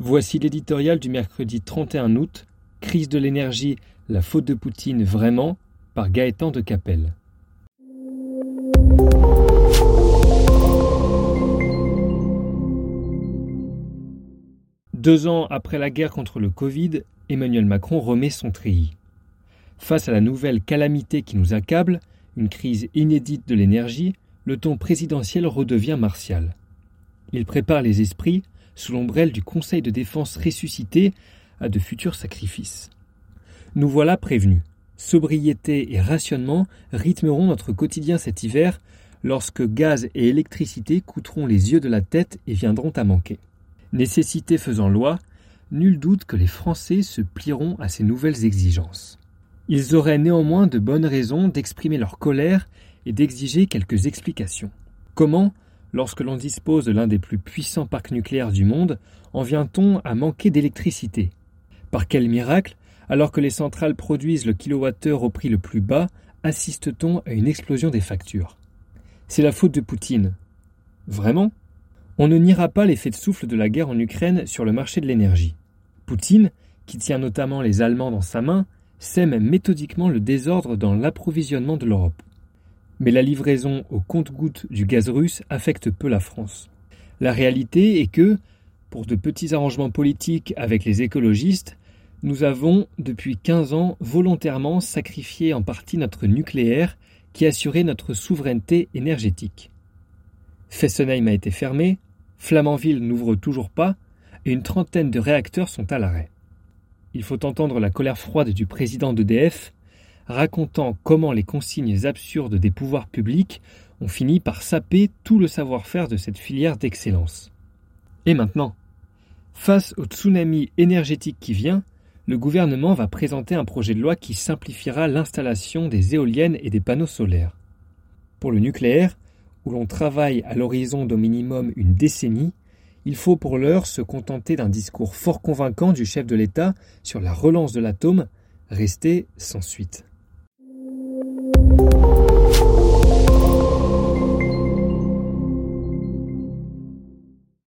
Voici l'éditorial du mercredi 31 août, Crise de l'énergie, la faute de Poutine vraiment, par Gaëtan de Capelle. Deux ans après la guerre contre le Covid, Emmanuel Macron remet son treillis. Face à la nouvelle calamité qui nous accable, une crise inédite de l'énergie, le ton présidentiel redevient martial. Il prépare les esprits, sous l'ombrelle du Conseil de défense ressuscité, à de futurs sacrifices. Nous voilà prévenus. Sobriété et rationnement rythmeront notre quotidien cet hiver lorsque gaz et électricité coûteront les yeux de la tête et viendront à manquer. Nécessité faisant loi, nul doute que les Français se plieront à ces nouvelles exigences. Ils auraient néanmoins de bonnes raisons d'exprimer leur colère et d'exiger quelques explications. Comment, lorsque l'on dispose de l'un des plus puissants parcs nucléaires du monde, en vient-on à manquer d'électricité? Par quel miracle, alors que les centrales produisent le kilowattheure au prix le plus bas, assiste-t-on à une explosion des factures? C'est la faute de Poutine. Vraiment? On ne niera pas l'effet de souffle de la guerre en Ukraine sur le marché de l'énergie. Poutine, qui tient notamment les Allemands dans sa main, sème méthodiquement le désordre dans l'approvisionnement de l'Europe. Mais la livraison au compte-gouttes du gaz russe affecte peu la France. La réalité est que, pour de petits arrangements politiques avec les écologistes, nous avons, depuis 15 ans, volontairement sacrifié en partie notre nucléaire qui assurait notre souveraineté énergétique. Fessenheim a été fermé, Flamanville n'ouvre toujours pas et une trentaine de réacteurs sont à l'arrêt. Il faut entendre la colère froide du président d'EDF racontant comment les consignes absurdes des pouvoirs publics ont fini par saper tout le savoir-faire de cette filière d'excellence. Et maintenant Face au tsunami énergétique qui vient, le gouvernement va présenter un projet de loi qui simplifiera l'installation des éoliennes et des panneaux solaires. Pour le nucléaire, où l'on travaille à l'horizon d'au minimum une décennie, il faut pour l'heure se contenter d'un discours fort convaincant du chef de l'État sur la relance de l'atome, resté sans suite.